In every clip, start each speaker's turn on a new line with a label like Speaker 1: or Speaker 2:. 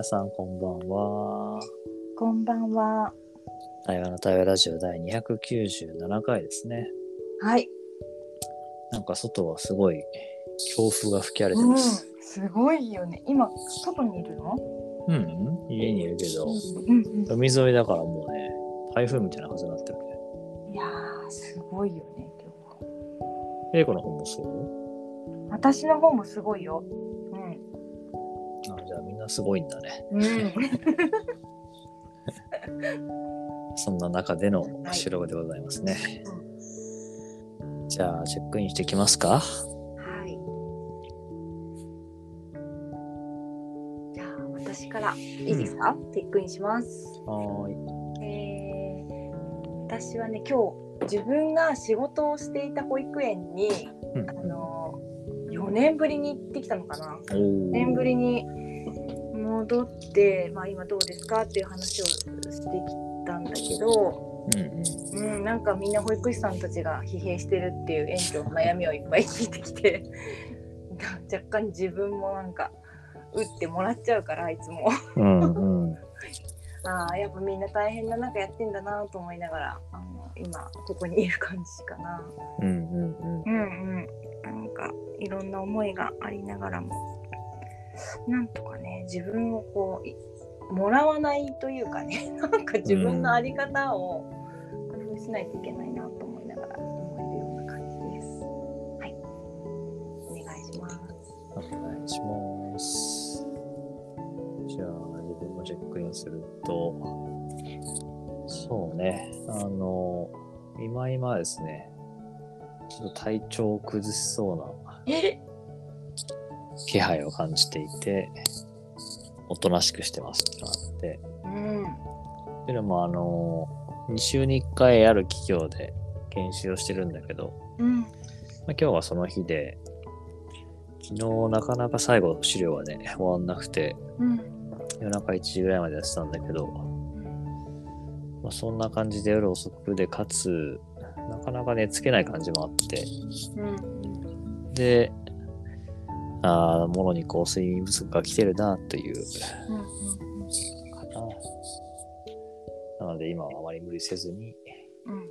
Speaker 1: 皆さんこんばんは。
Speaker 2: こんばんは。
Speaker 1: 対話の対話ラジオ第297回ですね。
Speaker 2: はい。
Speaker 1: なんか外はすごい強風が吹き荒れて
Speaker 2: うん、
Speaker 1: ます。
Speaker 2: すごいよね。今、外にいるの？
Speaker 1: うん、家にいるけど、
Speaker 2: うんうん。
Speaker 1: 海沿いだからもうね、台風みたいな風になってるね。
Speaker 2: いやー、すごいよね、今日は。
Speaker 1: 英子の方もそう？
Speaker 2: 私の方もすごいよ。
Speaker 1: じゃあみんなすごいんだね。
Speaker 2: うん。
Speaker 1: そんな中での収録でございますね。じゃあチェックインしていきますか？
Speaker 2: はい。じゃあ、私からいいですか、チェックインします。
Speaker 1: はーい。
Speaker 2: えー、私はね、今日、自分が仕事をしていた保育園に、
Speaker 1: うん
Speaker 2: あの4年ぶりに行ってきたのかな。
Speaker 1: おー
Speaker 2: 4年ぶりに戻って、まあ、今どうですかっていう話をしてきたんだけど、
Speaker 1: うんうん。
Speaker 2: うん、なんかみんな保育士さんたちが疲弊してるっていう園長の悩みをいっぱい聞いてきて 若干自分もなんか打ってもらっちゃうからいつも
Speaker 1: うんうん。
Speaker 2: ああやっぱみんな大変な中やってんだなと思いながらあの今ここにいる感じかな。
Speaker 1: うんうんうん。
Speaker 2: うんうん、なんかいろんな思いがありながらもなんとかね自分をこういもらわないというかねなんか自分の在り方を工夫しないといけないなと思いながら思えるような感じです。はい、お願いします。
Speaker 1: お願いします。じゃあ、自分もチェックインすると、そうね、あの、今今ですね、ちょっと体調を崩しそうな
Speaker 2: え？
Speaker 1: 気配を感じていて、おとなしくしてますってのがあって、
Speaker 2: うん。
Speaker 1: っていうのも、あの、2週に1回ある企業で研修をしてるんだけど、
Speaker 2: うん。
Speaker 1: まあ、今日はその日で、昨日なかなか最後資料はね、終わんなくて、
Speaker 2: うん。
Speaker 1: 夜中1時ぐらいまでやってたんだけど、まあ、そんな感じで夜遅くで、かつ、なかなか寝つけない感じもあって、
Speaker 2: うん。
Speaker 1: で、ああ、ものにこう睡眠不足が来てるな、という、
Speaker 2: うん
Speaker 1: かな。なので今はあまり無理せずに、
Speaker 2: うんうん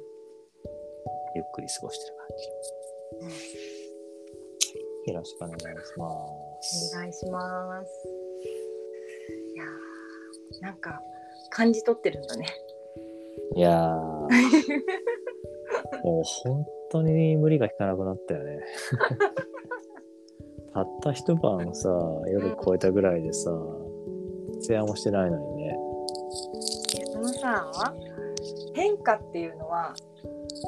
Speaker 1: ゆっくり過ごしてる感じ。よろしくお願いします。
Speaker 2: お願いします。いやーなんか感じ取ってるんだね。
Speaker 1: いやー、もう本当に無理が効かなくなったよね。たった一晩さ、夜超えたぐらいでさ、徹夜もしてないのにね。
Speaker 2: そのさ変化っていうのは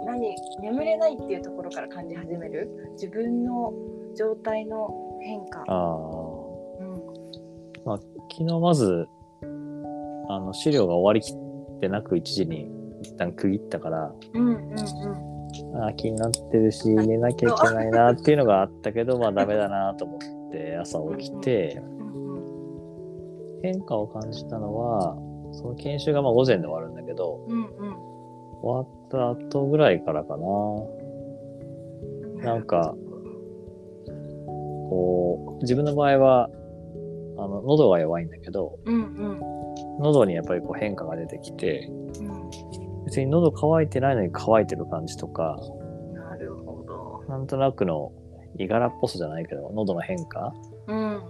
Speaker 2: 何眠れないっていうところから感じ始める？自分の状態の変化。
Speaker 1: ああ。
Speaker 2: うん
Speaker 1: まあ、昨日まず、あの、資料が終わりきってなく1時に一旦区切ったから、
Speaker 2: うんうん
Speaker 1: あー気になってるし、寝なきゃいけないなっていうのがあったけど、まあダメだなと思って朝起きて、
Speaker 2: うん
Speaker 1: 変化を感じたのは、その研修がまあ午前で終わるんだけど、
Speaker 2: うんうん
Speaker 1: 終わった後ぐらいからかな。
Speaker 2: うん
Speaker 1: なんか、こう、自分の場合は、あの、喉が弱いんだけど、
Speaker 2: うんうん。
Speaker 1: 喉にやっぱりこう変化が出てきて、
Speaker 2: うん
Speaker 1: 別に喉乾いてないのに乾いてる感じとか、
Speaker 2: なるほど。
Speaker 1: なんとなくの、いがらっぽさじゃないけど、喉の変化？
Speaker 2: うん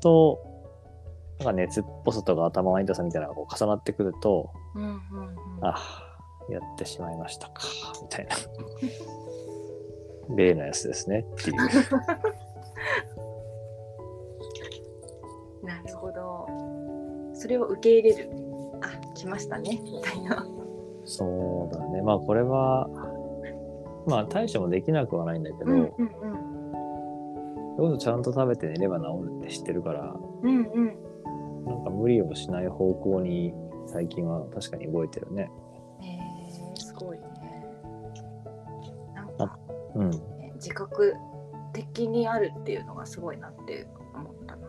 Speaker 1: と、なんか熱っぽさとか頭の痛さみたいなのがこう重なってくると、
Speaker 2: うんうんうん
Speaker 1: あやってしまいましたか、みたいな。例のやつですねっていう。
Speaker 2: なるほど。それを受け入れる。あ来ましたねみたいな。
Speaker 1: そうだね。まあこれは、まあ対処もできなくはないんだけど、
Speaker 2: うんうん
Speaker 1: それこそちゃんと食べて寝れば治るって知ってるから、
Speaker 2: うんうんうん。
Speaker 1: なんか無理をしない方向に最近は確かに動いてるね。
Speaker 2: えー、すごいね。なん
Speaker 1: あ
Speaker 2: か、
Speaker 1: うん。
Speaker 2: ね、自覚的にあるっていうのがすごいなって思ったな。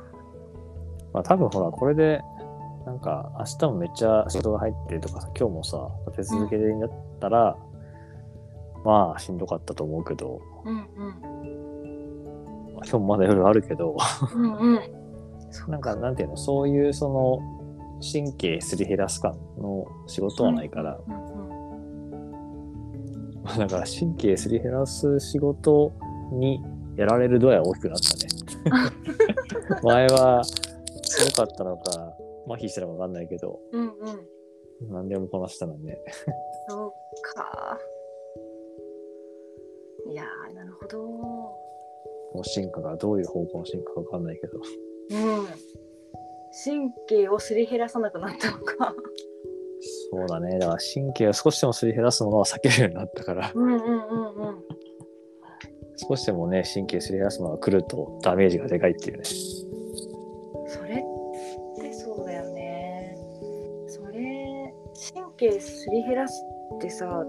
Speaker 1: まあ多分ほら、これで、なんか明日もめっちゃ仕事が入ってるとかさ、今日もさ、立て続けでになったら、まあしんどかったと思うけど、
Speaker 2: うんうん
Speaker 1: まあ今日もまだ夜あるけど、
Speaker 2: うんうん。
Speaker 1: なんかなんていうのそういうその神経すり減らす感の仕事はないから、
Speaker 2: うんうん
Speaker 1: だから神経すり減らす仕事にやられる度合いは大きくなったね。前は強かったのか麻痺したのか分かんないけど
Speaker 2: うんうん
Speaker 1: 何でもこなしたのね。
Speaker 2: そうか。いやー、なるほど。
Speaker 1: もう進化がどういう方向の進化か分かんないけど。
Speaker 2: うん。神経をすり減らさなくなったのか。
Speaker 1: そうだね。だから神経を少しでもすり減らすものは避けるようになったから、
Speaker 2: うんうんうんうん。
Speaker 1: 少しでもね、神経すり減らすものが来るとダメージがでかいっていうね。
Speaker 2: 神経すり減らすってさ、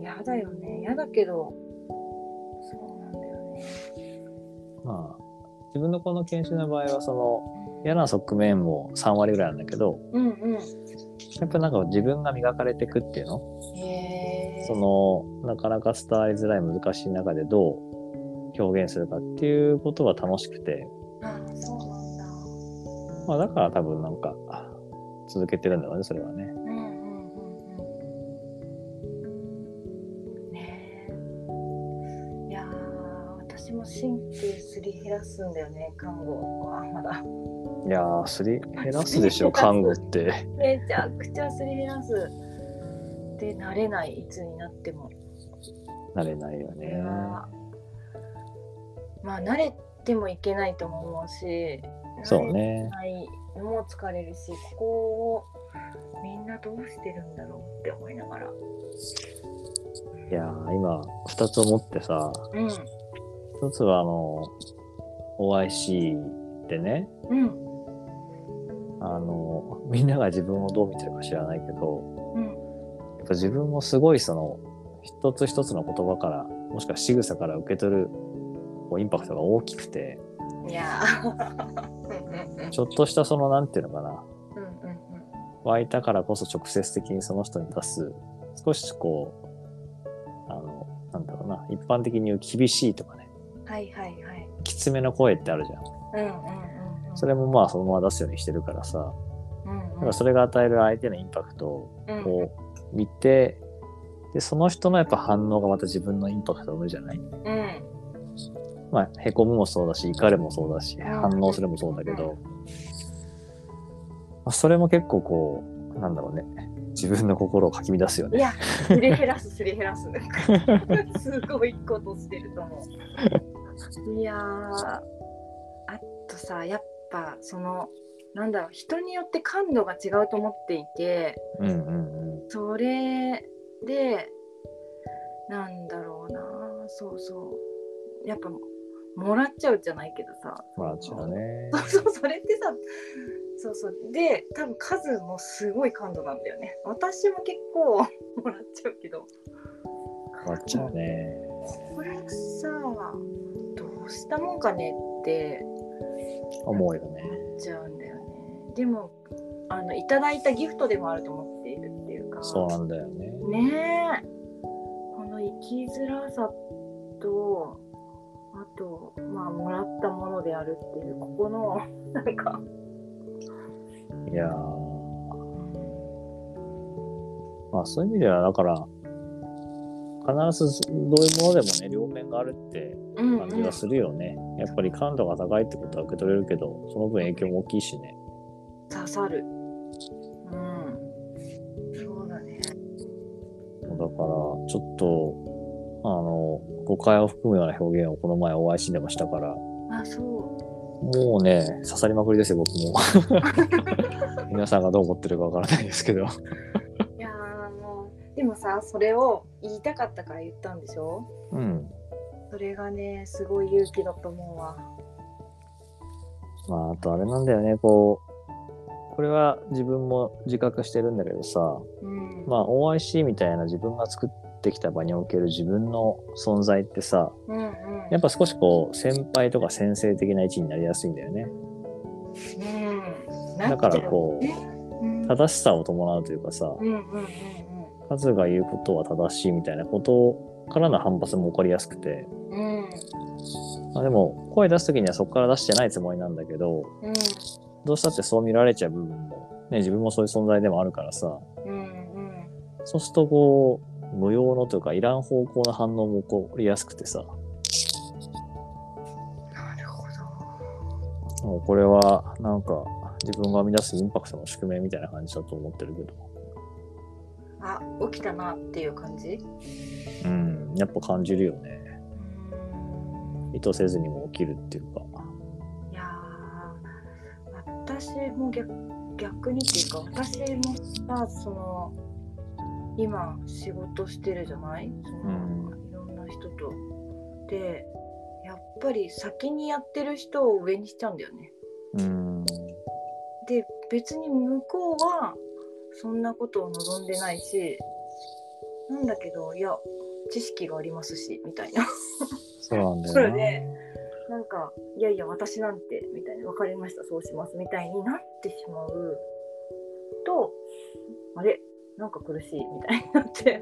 Speaker 2: 嫌だよね。嫌だけど、そうなんだよね。
Speaker 1: まあ、自分のこの研修の場合は、その嫌な側面も3割ぐらいなんだけど、
Speaker 2: うんうん。
Speaker 1: やっぱなんか自分が磨かれていくっていうの？そのなかなか伝わりづらい難しい中でどう表現するかっていうことが楽しくて、
Speaker 2: あそうなんだ。
Speaker 1: まあ、だから多分なんか続けてるんだろうねそれはね。
Speaker 2: うんうんうんうん。ねえ。いやー、私も神経すり減らすんだよね、看護はまだ。
Speaker 1: いやーすり減らすでしょ 看護って。
Speaker 2: めちゃくちゃすり減らす。で、慣れない、いつになっても。
Speaker 1: なれないよね。
Speaker 2: はまあ、慣れてもいけないとも思うし、
Speaker 1: そうね。
Speaker 2: ないのも疲れるし、ここをみんなどうしてるんだろうって思いながら。
Speaker 1: いや今2つ思ってさ
Speaker 2: うん。
Speaker 1: 1つはあの OIC でね
Speaker 2: うん。
Speaker 1: あのみんなが自分をどう見てるか知らないけど
Speaker 2: うん。
Speaker 1: やっぱ自分もすごいその一つ一つの言葉からもしくは仕草から受け取るこうインパクトが大きくて
Speaker 2: いやー。
Speaker 1: ちょっとしたそのなんていうのかな。
Speaker 2: うんうんうん。
Speaker 1: 湧いたからこそ直接的にその人に出す。少しこうあのなんだろうな。一般的に言う厳しいとかね。
Speaker 2: はいはいはい。
Speaker 1: きつめの声ってあるじゃん。
Speaker 2: うんうんうんうん。
Speaker 1: それもまあそのまま出すようにしてるからさ。
Speaker 2: うんうん。
Speaker 1: だからそれが与える相手のインパクトを
Speaker 2: うん。
Speaker 1: こう見てでその人のやっぱ反応がまた自分のインパクトを生むじゃない。
Speaker 2: うん
Speaker 1: まあ、へこむもそうだし、怒るもそうだし、
Speaker 2: ん
Speaker 1: 反応するもそうだけど、まあ、それも結構こう、なんだろうね、自分の心をかき乱すよね。
Speaker 2: いや、すり減らす、すり減らす。すごいことしてると思う。いやー、あとさ、やっぱその、なんだろう、人によって感度が違うと思っていて、
Speaker 1: うんうん
Speaker 2: それで、なんだろうな、そうそう。やっぱ、もらっちゃうじゃないけどさ。
Speaker 1: うん。まあ、違うね。
Speaker 2: そうそう、それってさ、そうそう。で、多分数もすごい感度なんだよね。私も結構 もらっちゃうけど。
Speaker 1: 変わっちゃうね。
Speaker 2: これさ、どうしたもんかねって
Speaker 1: 思うよね。
Speaker 2: 思っちゃうんだよね。でも、あの、いただいたギフトでもあると思っているっていうか。
Speaker 1: そうなんだよね。
Speaker 2: ねえ。この生きづらさと、あと、まあ、もらったものであるっていう、ここの、なんか、
Speaker 1: いやーまあそういう意味では、だから、必ずどういうものでもね、両面があるって
Speaker 2: うんうん
Speaker 1: 感じがするよね。やっぱり感度が高いってことは受け取れるけど、その分影響も大きいしね。
Speaker 2: 刺さる。うん。そうだね。
Speaker 1: だから、ちょっと、あの、誤解を含むような表現をこの前お会いしでもしたから、
Speaker 2: あ、そう。
Speaker 1: もうね、刺さりまくりですよ、僕も。皆さんがどう思ってるかわからないですけど。
Speaker 2: いやーもう、でもさ、それを言いたかったから言ったんでしょ？
Speaker 1: うん。
Speaker 2: それがね、すごい勇気だと思うわ。
Speaker 1: まあ、あとあれなんだよね、こう、これは自分も自覚してるんだけどさ、
Speaker 2: うん。
Speaker 1: まあ、OIC みたいな自分が作ってきた場における自分の存在ってさ、
Speaker 2: うんうん。
Speaker 1: やっぱ少しこう、先輩とか先生的な位置になりやすいんだよね。
Speaker 2: うん。
Speaker 1: だからこう
Speaker 2: う、うん、
Speaker 1: 正しさを伴うというかさ、
Speaker 2: うんうんうん
Speaker 1: 数が言うことは正しいみたいなことからの反発も起こりやすくて、
Speaker 2: うん。うん。
Speaker 1: まあ、でも、声出すときにはそこから出してないつもりなんだけど、
Speaker 2: うん
Speaker 1: どうしたってそう見られちゃう部分も、ね、自分もそういう存在でもあるからさ、
Speaker 2: うんうん
Speaker 1: そうするとこう、無用のというか、いらん方向の反応も起こりやすくてさ、
Speaker 2: なるほど。
Speaker 1: もうこれは、なんか、自分が生み出すインパクトの宿命みたいな感じだと思ってるけど、
Speaker 2: あ起きたなっていう感じ？
Speaker 1: うん、やっぱ感じるよね。
Speaker 2: うん。
Speaker 1: 意図せずにも起きるっていうか。
Speaker 2: いやー私も逆逆にっていうか私もさその今仕事してるじゃない？その、
Speaker 1: うん
Speaker 2: いろんな人と。でやっぱり先にやってる人を上にしちゃうんだよね。
Speaker 1: うん、
Speaker 2: で別に向こうはそんなことを望んでないしなんだけどいや知識がありますしみたいな
Speaker 1: そうなんだよな。
Speaker 2: でなんかいやいや私なんてみたいな分かりましたそうしますみたいになってしまうとあれ？なんか苦しいみたいになって。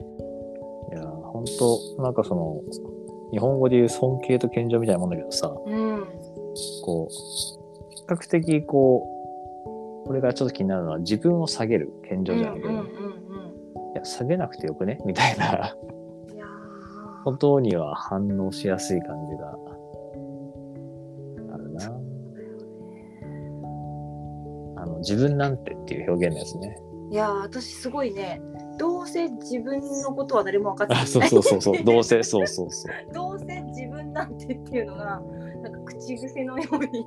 Speaker 1: いや、本当なんかその、日本語で言う尊敬と謙譲みたいなもんだけどさ、
Speaker 2: うん。
Speaker 1: こう、比較的こう、俺がちょっと気になるのは自分を下げる謙譲じゃないけど、いや、下げなくてよくね？みたいな。
Speaker 2: うんいやー。
Speaker 1: ことには反応しやすい感じが。あるな。あの、自分なんてっていう表現のやつね。
Speaker 2: いやー私すごいね。どうせ自分のことは誰も分かってない。
Speaker 1: あ、そうそうそうそう、どうせ、そうそうそう。
Speaker 2: どうせ自分なんてっていうのがなんか口癖のように。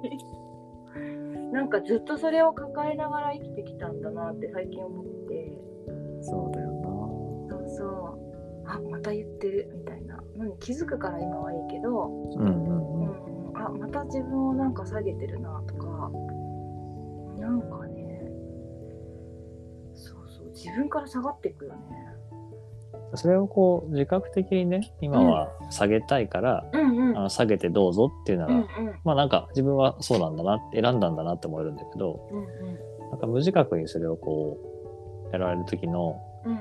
Speaker 2: なんかずっとそれを抱えながら生きてきたんだなって最近思って。
Speaker 1: そうだよ
Speaker 2: そうそう。あまた言ってるみたいな。のに気づくから今はいいけど、
Speaker 1: な。うんうん
Speaker 2: う
Speaker 1: うん。
Speaker 2: ん、あまた自分をなんか下げてるなとか。なんか自分から下がっていくよね。
Speaker 1: それをこう、自覚的にね、今は下げたいから、
Speaker 2: うんうん。
Speaker 1: あの下げてどうぞっていうなら、
Speaker 2: うんうん。
Speaker 1: まあなんか自分はそうなんだなって選んだんだなって思えるんだけど、
Speaker 2: うん
Speaker 1: なんか無自覚にそれをこう、やられる時の、
Speaker 2: うん。うん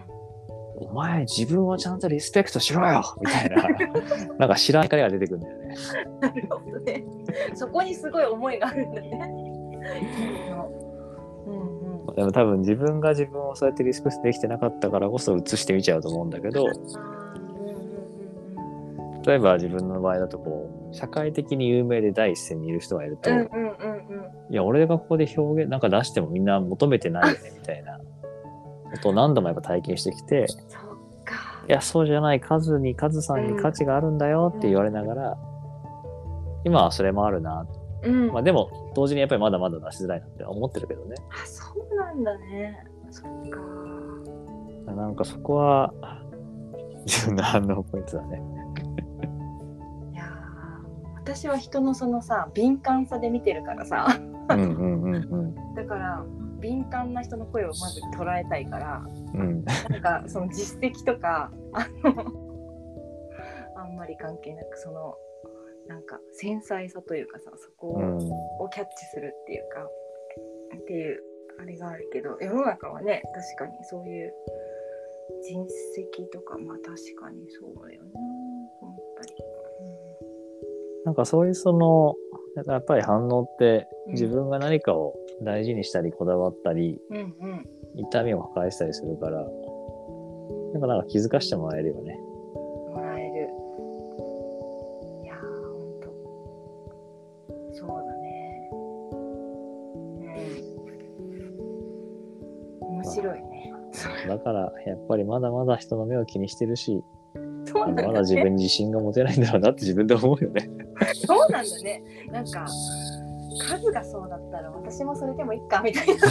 Speaker 1: お前自分をちゃんとリスペクトしろよ！みたいな、なんか知らん怒りが出てくるんだよね。
Speaker 2: なるほどね。そこにすごい思いがあるんだね。
Speaker 1: でも多分自分が自分をそうやってリスペクトできてなかったからこそ映してみちゃうと思うんだけど、例えば自分の場合だとこう、社会的に有名で第一線にいる人がいると、
Speaker 2: うんうんうんうんうん
Speaker 1: いや、俺がここで表現なんか出してもみんな求めてないよねみたいなことを何度もやっぱ体験してきて。いや、そうじゃない、数に、数さんに価値があるんだよって言われながら、今はそれもあるな。
Speaker 2: うん。
Speaker 1: まあでも、同時にやっぱりまだまだ出しづらいなって思ってるけどね。
Speaker 2: あそうなんだね。そっか。
Speaker 1: なんかそこは、自分の反応ポイントだね。
Speaker 2: いやー私は人のそのさ敏感さで見てるからさ
Speaker 1: うんうんうんうん。
Speaker 2: だから敏感な人の声をまず捉えたいから
Speaker 1: うん、
Speaker 2: なんかその実績とかあのあんまり関係なくそのなんか繊細さというかさそこを,、キャッチするっていうかっていうあれがあるけど世の中はね確かにそういう人績とかまあ確かにそうだよね思ったり。
Speaker 1: なんかそういうその、やっぱり反応って
Speaker 2: うん
Speaker 1: 自分が何かを大事にしたりこだわったり、
Speaker 2: うんうん
Speaker 1: 痛みを抱えてたりするから、なんかなんか気づかしてもらえるよね。
Speaker 2: 白いね。
Speaker 1: だから、やっぱりまだまだ人の目を気にしてるし、
Speaker 2: そうなんだね。
Speaker 1: まだ自分に自信が持てないんだろうなって自分で思うよね。
Speaker 2: そうなんだね。なんか、数がそうだったら私もそれでもいいかみたいな。いやー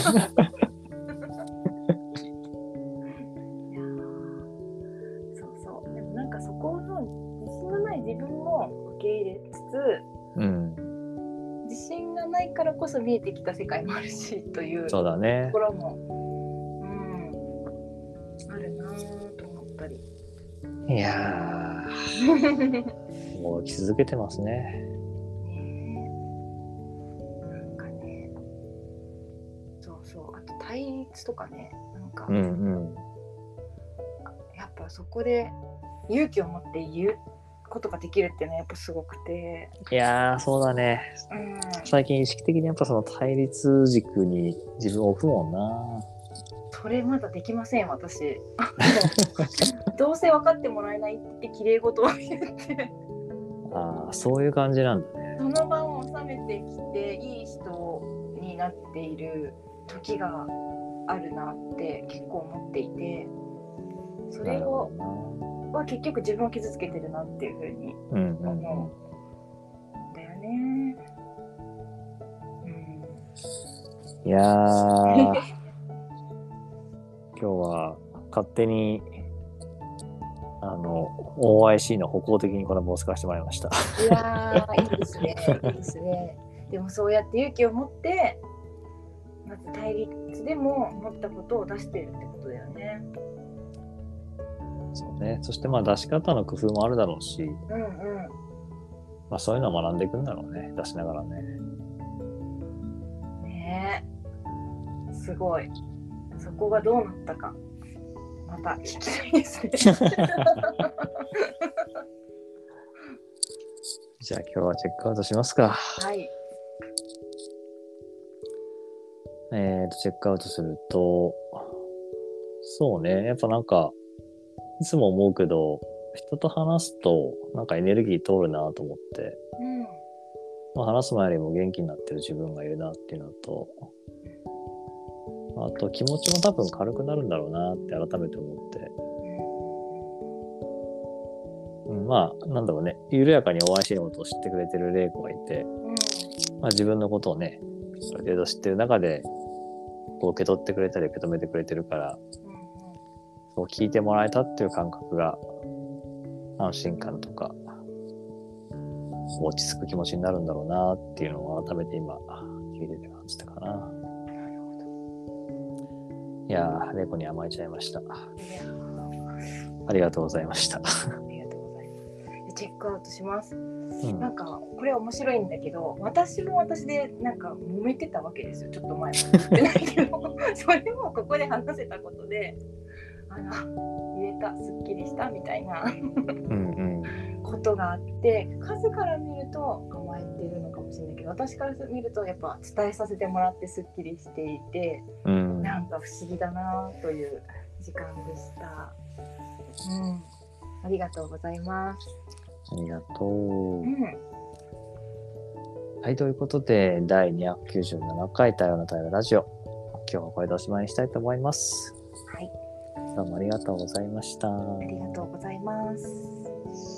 Speaker 2: そうそう。でもなんかそこの自信のない自分も受け入れつつ、
Speaker 1: うん。
Speaker 2: 自信がないからこそ見えてきた世界もあるしというとこ。ろも、と思ったり。
Speaker 1: いやー、もう続けてますね。
Speaker 2: ねえなんかねそうそうあと対立とかねなんか、
Speaker 1: うんうん。
Speaker 2: やっぱそこで勇気を持って言うことができるっていうのはやっぱすごくて、
Speaker 1: いやー、そうだね。
Speaker 2: うん、
Speaker 1: 最近意識的にやっぱその対立軸に自分を置くもんな。
Speaker 2: それまだできません私 どうせ分かってもらえないって綺麗事を言って
Speaker 1: ああ、そういう感じなんだね。
Speaker 2: その場を収めてきていい人になっている時があるなって結構思っていてそれを。は結局自分を傷つけてるなっていうふうに。思うんだよね。うん
Speaker 1: いやー、今日は勝手に、あの、OIC の歩行的にこの帽子使わせてもらいました。
Speaker 2: いやー、いいですね。いいですね。でもそうやって勇気を持って、まず対立でも持ったことを出してるってことだよね。
Speaker 1: そうね。そしてまあ出し方の工夫もあるだろうし、
Speaker 2: うんうん。
Speaker 1: まあそういうのを学んでいくんだろうね。出しながらね。
Speaker 2: ねえ。すごい。そこがどうなったか。また聞きたいですね。
Speaker 1: じゃあ今日はチェックアウトしますか。
Speaker 2: はい。
Speaker 1: えーと、チェックアウトすると、そうね。やっぱなんか、いつも思うけど、人と話すと、なんかエネルギー通るなと思って、
Speaker 2: うん。
Speaker 1: まあ、話す前よりも元気になってる自分がいるなっていうのと、あと気持ちも多分軽くなるんだろうなって改めて思って、うん、まあなんだろうね緩やかに OIC のことを知ってくれてる玲子がいて、
Speaker 2: うん。
Speaker 1: まあ、自分のことをねある程度知ってる中でこう受け取ってくれたり受け止めてくれてるからそう聞いてもらえたっていう感覚が安心感とか落ち着く気持ちになるんだろうなっていうのを改めて今聞いてて感じたかな。いやー、レコに甘えちゃいました。ありがとうございました。
Speaker 2: ありがとうございます。チェックアウトします。
Speaker 1: うん
Speaker 2: なんかこれ面白いんだけど私も私でなんか揉めてたわけですよちょっと前 はないけどそれもここで話せたことであの言えたすっきりしたみたいな
Speaker 1: うん
Speaker 2: ことがあって数から見るともしれないけど私から見るとやっぱ伝えさせてもらってすっきりしていて
Speaker 1: うん。うん。
Speaker 2: なんか不思議だなという時間でした。うん、ありがとうございます。
Speaker 1: ありがとう
Speaker 2: う。ん、
Speaker 1: はい、ということで、第297回太陽の太陽ラジオ。今日はこれでおしまいにしたいと思います。
Speaker 2: はい、
Speaker 1: どうもありがとうございました。
Speaker 2: ありがとうございます。